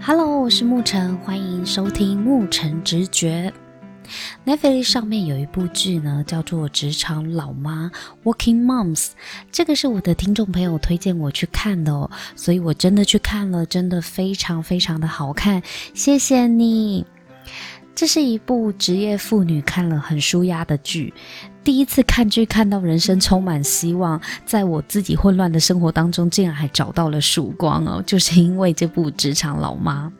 Hello，我是沐晨，欢迎收听沐晨直觉。Netflix 上面有一部剧呢，叫做《职场老妈》（Working Moms），这个是我的听众朋友推荐我去看的哦，所以我真的去看了，真的非常非常的好看，谢谢你。这是一部职业妇女看了很舒压的剧，第一次看剧看到人生充满希望，在我自己混乱的生活当中，竟然还找到了曙光哦，就是因为这部《职场老妈》。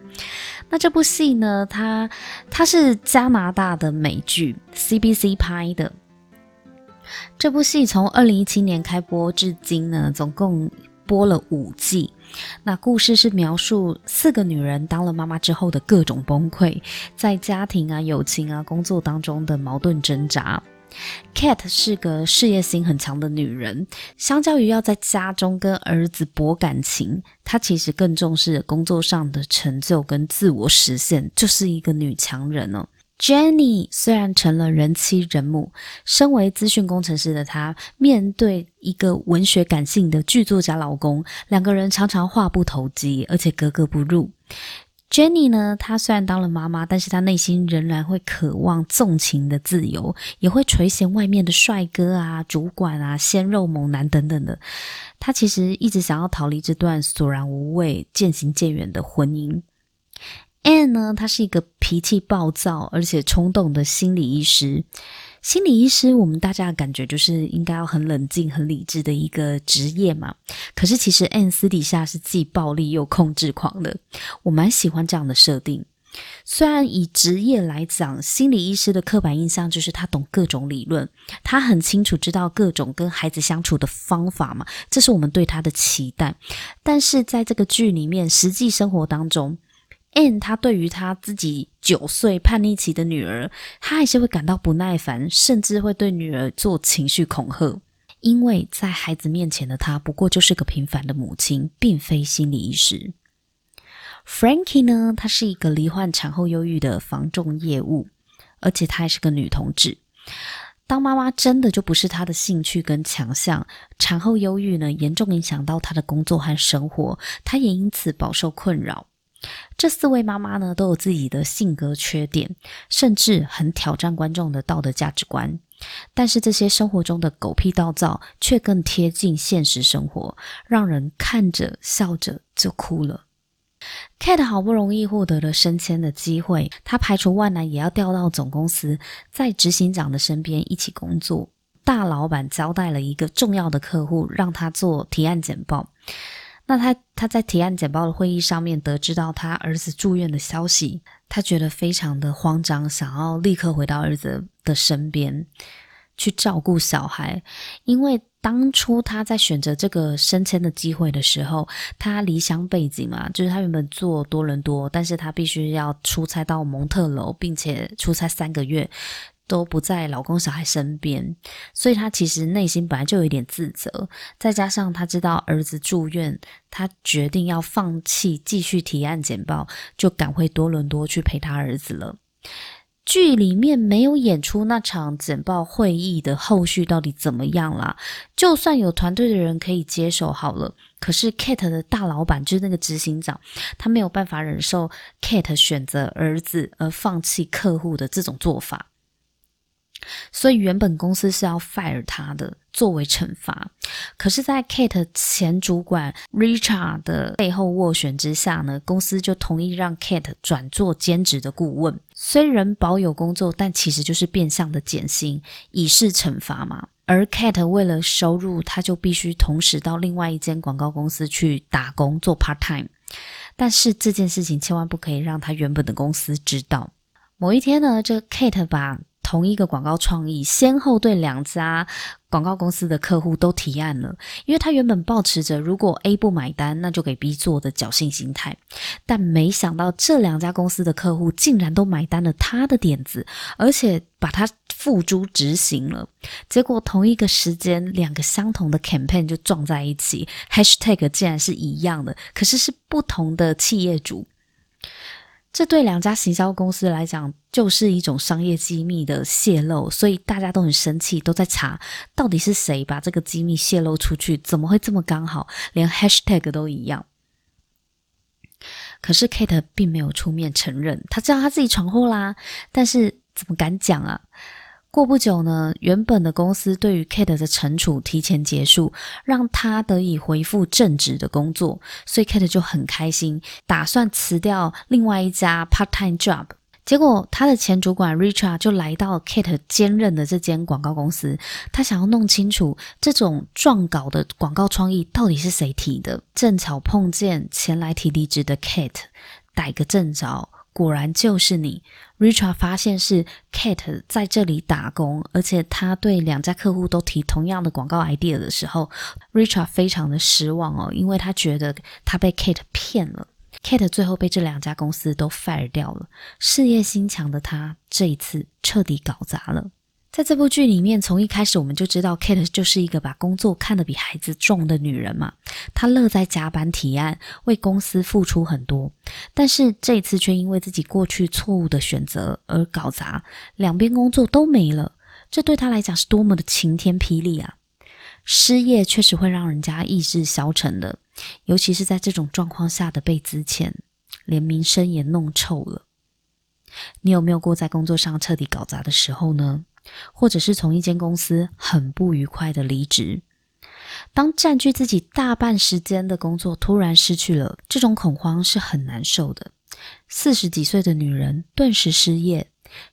那这部戏呢，它它是加拿大的美剧，CBC 拍的。这部戏从二零一七年开播至今呢，总共播了五季。那故事是描述四个女人当了妈妈之后的各种崩溃，在家庭啊、友情啊、工作当中的矛盾挣扎。Kate 是个事业心很强的女人，相较于要在家中跟儿子博感情，她其实更重视工作上的成就跟自我实现，就是一个女强人哦。Jenny 虽然成了人妻人母，身为资讯工程师的她，面对一个文学感性的剧作家老公，两个人常常话不投机，而且格格不入。Jenny 呢，她虽然当了妈妈，但是她内心仍然会渴望纵情的自由，也会垂涎外面的帅哥啊、主管啊、鲜肉猛男等等的。她其实一直想要逃离这段索然无味、渐行渐远的婚姻。Anne 呢，她是一个脾气暴躁而且冲动的心理医师。心理医师，我们大家的感觉就是应该要很冷静、很理智的一个职业嘛。可是其实 Anne 私底下是既暴力又控制狂的。我蛮喜欢这样的设定。虽然以职业来讲，心理医师的刻板印象就是他懂各种理论，他很清楚知道各种跟孩子相处的方法嘛，这是我们对他的期待。但是在这个剧里面，实际生活当中，Anne 她对于她自己九岁叛逆期的女儿，她还是会感到不耐烦，甚至会对女儿做情绪恐吓。因为在孩子面前的她，不过就是个平凡的母亲，并非心理医师。Frankie 呢，她是一个罹患产后忧郁的防重业务，而且她还是个女同志。当妈妈真的就不是她的兴趣跟强项，产后忧郁呢，严重影响到她的工作和生活，她也因此饱受困扰。这四位妈妈呢，都有自己的性格缺点，甚至很挑战观众的道德价值观。但是这些生活中的狗屁倒造，却更贴近现实生活，让人看着笑着就哭了。Kate 好不容易获得了升迁的机会，她排除万难也要调到总公司，在执行长的身边一起工作。大老板交代了一个重要的客户，让他做提案简报。那他他在提案简报的会议上面得知到他儿子住院的消息，他觉得非常的慌张，想要立刻回到儿子的身边去照顾小孩。因为当初他在选择这个升迁的机会的时候，他离乡背景嘛，就是他原本做多伦多，但是他必须要出差到蒙特楼，并且出差三个月。都不在老公小孩身边，所以她其实内心本来就有一点自责，再加上她知道儿子住院，她决定要放弃继续提案简报，就赶回多伦多去陪他儿子了。剧里面没有演出那场简报会议的后续到底怎么样啦，就算有团队的人可以接手好了，可是 Kate 的大老板就是那个执行长，他没有办法忍受 Kate 选择儿子而放弃客户的这种做法。所以原本公司是要 fire 他的，作为惩罚。可是，在 Kate 前主管 Richard 的背后斡旋之下呢，公司就同意让 Kate 转做兼职的顾问。虽然保有工作，但其实就是变相的减薪，以示惩罚嘛。而 Kate 为了收入，他就必须同时到另外一间广告公司去打工做 part time。但是这件事情千万不可以让他原本的公司知道。某一天呢，这 Kate 把同一个广告创意，先后对两家广告公司的客户都提案了，因为他原本抱持着如果 A 不买单，那就给 B 做的侥幸心态，但没想到这两家公司的客户竟然都买单了他的点子，而且把他付诸执行了。结果同一个时间，两个相同的 campaign 就撞在一起，hashtag 竟然是一样的，可是是不同的企业主。这对两家行销公司来讲，就是一种商业机密的泄露，所以大家都很生气，都在查到底是谁把这个机密泄露出去，怎么会这么刚好，连 hashtag 都一样。可是 Kate 并没有出面承认，他知道他自己闯祸啦，但是怎么敢讲啊？过不久呢，原本的公司对于 Kate 的惩处提前结束，让他得以恢复正职的工作，所以 Kate 就很开心，打算辞掉另外一家 part-time job。结果他的前主管 Richard 就来到 Kate 兼任的这间广告公司，他想要弄清楚这种撰稿的广告创意到底是谁提的。正巧碰见前来提离职的 Kate，逮个正着。果然就是你，Richard 发现是 Kate 在这里打工，而且他对两家客户都提同样的广告 idea 的时候，Richard 非常的失望哦，因为他觉得他被 Kate 骗了。Kate 最后被这两家公司都 fire 掉了，事业心强的他这一次彻底搞砸了。在这部剧里面，从一开始我们就知道，Kate 就是一个把工作看得比孩子重的女人嘛。她乐在加班提案，为公司付出很多，但是这一次却因为自己过去错误的选择而搞砸，两边工作都没了。这对她来讲是多么的晴天霹雳啊！失业确实会让人家意志消沉的，尤其是在这种状况下的被资遣，连名声也弄臭了。你有没有过在工作上彻底搞砸的时候呢？或者是从一间公司很不愉快的离职，当占据自己大半时间的工作突然失去了，这种恐慌是很难受的。四十几岁的女人顿时失业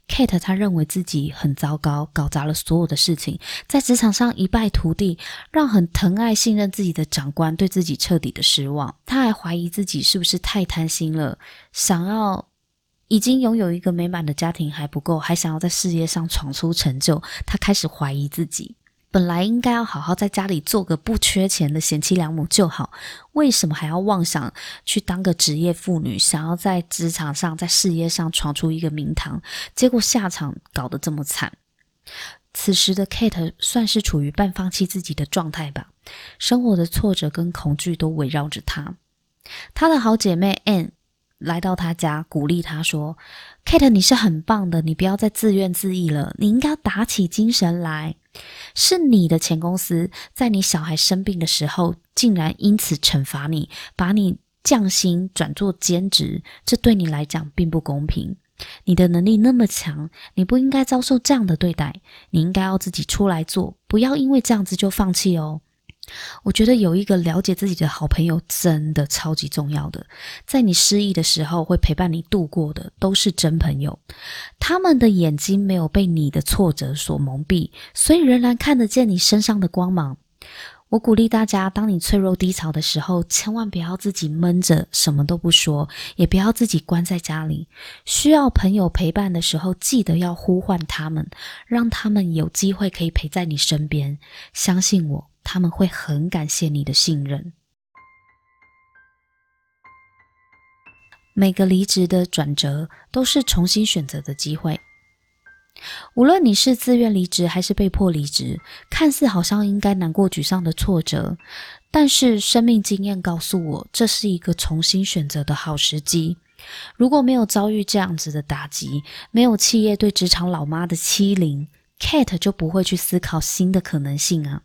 ，Kate 她认为自己很糟糕，搞砸了所有的事情，在职场上一败涂地，让很疼爱信任自己的长官对自己彻底的失望。她还怀疑自己是不是太贪心了，想要。已经拥有一个美满的家庭还不够，还想要在事业上闯出成就。她开始怀疑自己，本来应该要好好在家里做个不缺钱的贤妻良母就好，为什么还要妄想去当个职业妇女，想要在职场上、在事业上闯出一个名堂？结果下场搞得这么惨。此时的 Kate 算是处于半放弃自己的状态吧，生活的挫折跟恐惧都围绕着她。她的好姐妹 Anne。来到他家，鼓励他说：“Kate，你是很棒的，你不要再自怨自艾了，你应该打起精神来。是你的前公司在你小孩生病的时候，竟然因此惩罚你，把你降薪转做兼职，这对你来讲并不公平。你的能力那么强，你不应该遭受这样的对待，你应该要自己出来做，不要因为这样子就放弃哦。”我觉得有一个了解自己的好朋友真的超级重要的，在你失意的时候会陪伴你度过的都是真朋友，他们的眼睛没有被你的挫折所蒙蔽，所以仍然看得见你身上的光芒。我鼓励大家，当你脆弱低潮的时候，千万不要自己闷着，什么都不说，也不要自己关在家里。需要朋友陪伴的时候，记得要呼唤他们，让他们有机会可以陪在你身边。相信我。他们会很感谢你的信任。每个离职的转折都是重新选择的机会。无论你是自愿离职还是被迫离职，看似好像应该难过沮丧的挫折，但是生命经验告诉我，这是一个重新选择的好时机。如果没有遭遇这样子的打击，没有企业对职场老妈的欺凌，Kate 就不会去思考新的可能性啊。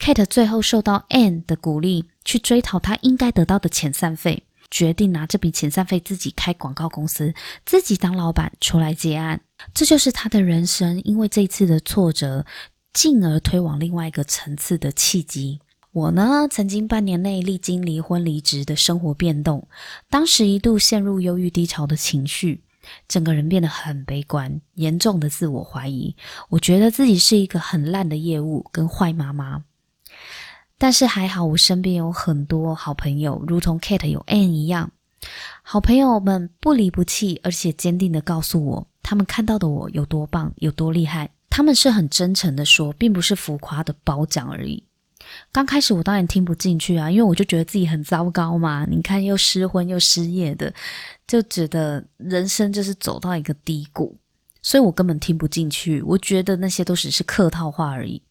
Kate 最后受到 Anne 的鼓励，去追讨她应该得到的遣散费，决定拿这笔遣散费自己开广告公司，自己当老板出来接案。这就是她的人生，因为这次的挫折，进而推往另外一个层次的契机。我呢，曾经半年内历经离婚、离职的生活变动，当时一度陷入忧郁低潮的情绪，整个人变得很悲观，严重的自我怀疑。我觉得自己是一个很烂的业务跟坏妈妈。但是还好，我身边有很多好朋友，如同 Kate 有 An 一样，好朋友们不离不弃，而且坚定地告诉我，他们看到的我有多棒，有多厉害。他们是很真诚地说，并不是浮夸的褒奖而已。刚开始我当然听不进去啊，因为我就觉得自己很糟糕嘛。你看，又失婚又失业的，就觉得人生就是走到一个低谷，所以我根本听不进去。我觉得那些都只是客套话而已。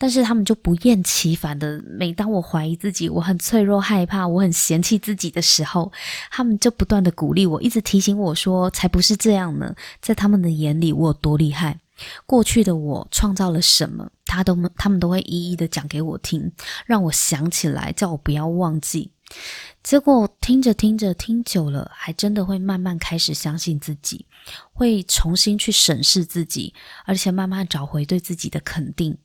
但是他们就不厌其烦的，每当我怀疑自己，我很脆弱、害怕，我很嫌弃自己的时候，他们就不断的鼓励我，一直提醒我说：“才不是这样呢，在他们的眼里，我有多厉害，过去的我创造了什么，他都他们都会一一的讲给我听，让我想起来，叫我不要忘记。结果听着听着听久了，还真的会慢慢开始相信自己，会重新去审视自己，而且慢慢找回对自己的肯定。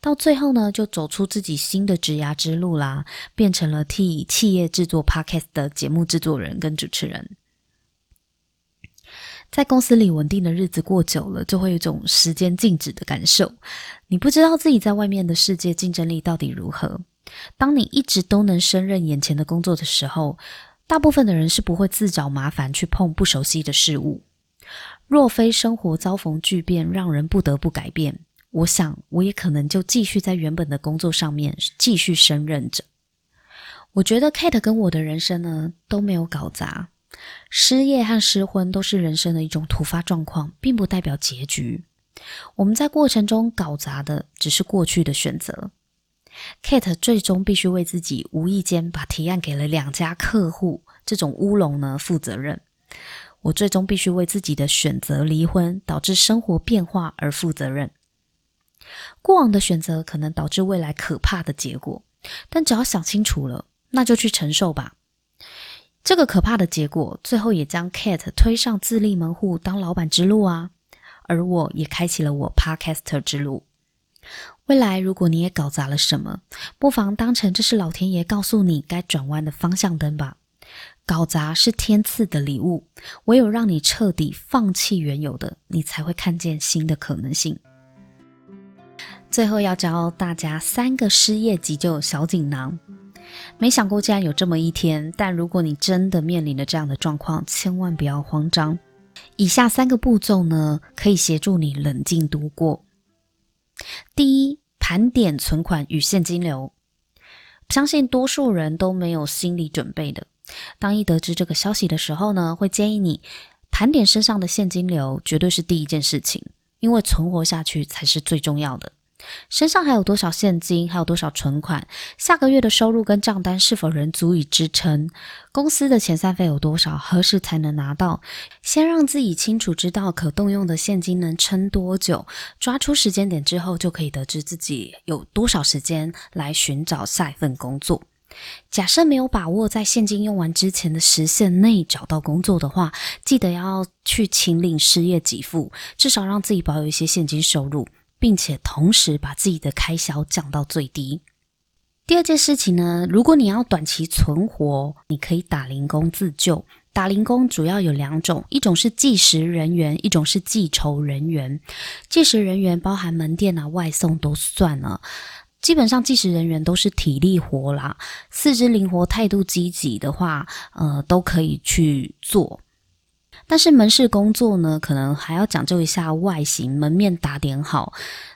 到最后呢，就走出自己新的职涯之路啦，变成了替企业制作 Podcast 的节目制作人跟主持人。在公司里稳定的日子过久了，就会有一种时间静止的感受。你不知道自己在外面的世界竞争力到底如何。当你一直都能胜任眼前的工作的时候，大部分的人是不会自找麻烦去碰不熟悉的事物。若非生活遭逢巨变，让人不得不改变，我想我也可能就继续在原本的工作上面继续胜任着。我觉得 Kate 跟我的人生呢都没有搞砸。失业和失婚都是人生的一种突发状况，并不代表结局。我们在过程中搞砸的只是过去的选择。Kate 最终必须为自己无意间把提案给了两家客户这种乌龙呢负责任。我最终必须为自己的选择离婚导致生活变化而负责任。过往的选择可能导致未来可怕的结果，但只要想清楚了，那就去承受吧。这个可怕的结果，最后也将 Kate 推上自立门户当老板之路啊，而我也开启了我 Podcaster 之路。未来如果你也搞砸了什么，不妨当成这是老天爷告诉你该转弯的方向灯吧。搞砸是天赐的礼物，唯有让你彻底放弃原有的，你才会看见新的可能性。最后要教大家三个失业急救小锦囊。没想过竟然有这么一天，但如果你真的面临了这样的状况，千万不要慌张。以下三个步骤呢，可以协助你冷静度过。第一，盘点存款与现金流。相信多数人都没有心理准备的。当一得知这个消息的时候呢，会建议你盘点身上的现金流，绝对是第一件事情，因为存活下去才是最重要的。身上还有多少现金，还有多少存款？下个月的收入跟账单是否仍足以支撑？公司的遣散费有多少？何时才能拿到？先让自己清楚知道可动用的现金能撑多久，抓出时间点之后，就可以得知自己有多少时间来寻找下一份工作。假设没有把握在现金用完之前的时限内找到工作的话，记得要去请领失业给付，至少让自己保有一些现金收入。并且同时把自己的开销降到最低。第二件事情呢，如果你要短期存活，你可以打零工自救。打零工主要有两种，一种是计时人员，一种是计酬人员。计时人员包含门店啊、外送都算了。基本上计时人员都是体力活啦，四肢灵活、态度积极的话，呃，都可以去做。但是门市工作呢，可能还要讲究一下外形，门面打点好，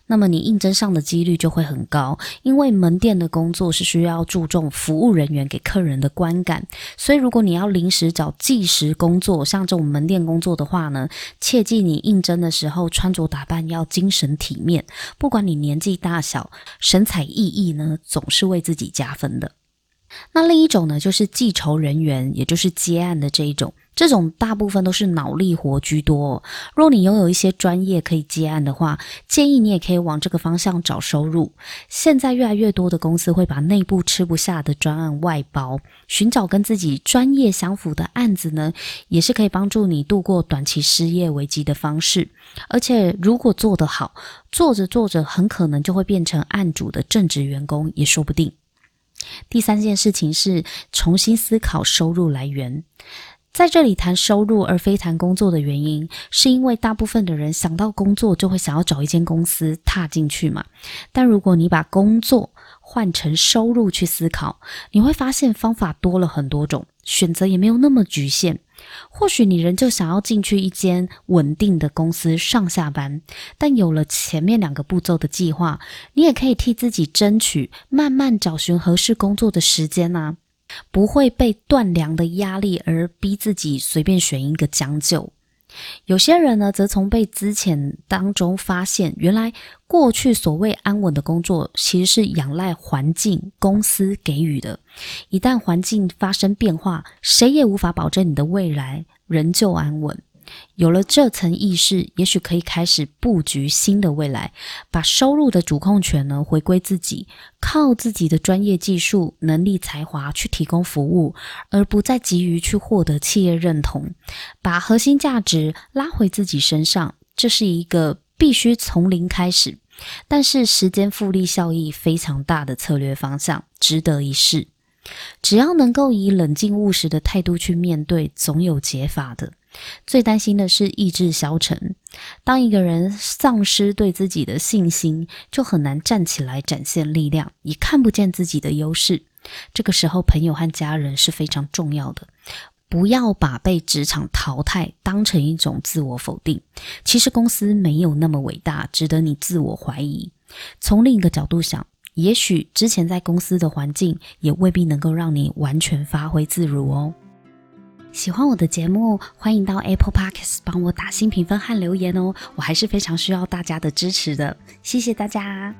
那么你应征上的几率就会很高。因为门店的工作是需要注重服务人员给客人的观感，所以如果你要临时找计时工作，像这种门店工作的话呢，切记你应征的时候穿着打扮要精神体面，不管你年纪大小，神采奕奕呢，总是为自己加分的。那另一种呢，就是记仇人员，也就是接案的这一种。这种大部分都是脑力活居多。若你拥有一些专业可以接案的话，建议你也可以往这个方向找收入。现在越来越多的公司会把内部吃不下的专案外包，寻找跟自己专业相符的案子呢，也是可以帮助你度过短期失业危机的方式。而且如果做得好，做着做着很可能就会变成案主的正职员工，也说不定。第三件事情是重新思考收入来源。在这里谈收入而非谈工作的原因，是因为大部分的人想到工作就会想要找一间公司踏进去嘛。但如果你把工作换成收入去思考，你会发现方法多了很多种，选择也没有那么局限。或许你仍旧想要进去一间稳定的公司上下班，但有了前面两个步骤的计划，你也可以替自己争取慢慢找寻合适工作的时间呐、啊。不会被断粮的压力而逼自己随便选一个将就。有些人呢，则从被资遣当中发现，原来过去所谓安稳的工作，其实是仰赖环境、公司给予的。一旦环境发生变化，谁也无法保证你的未来仍旧安稳。有了这层意识，也许可以开始布局新的未来，把收入的主控权呢回归自己，靠自己的专业技术、能力、才华去提供服务，而不再急于去获得企业认同，把核心价值拉回自己身上。这是一个必须从零开始，但是时间复利效益非常大的策略方向，值得一试。只要能够以冷静务实的态度去面对，总有解法的。最担心的是意志消沉。当一个人丧失对自己的信心，就很难站起来展现力量，也看不见自己的优势。这个时候，朋友和家人是非常重要的。不要把被职场淘汰当成一种自我否定。其实公司没有那么伟大，值得你自我怀疑。从另一个角度想，也许之前在公司的环境也未必能够让你完全发挥自如哦。喜欢我的节目，欢迎到 Apple Podcast 帮我打新评分和留言哦，我还是非常需要大家的支持的，谢谢大家。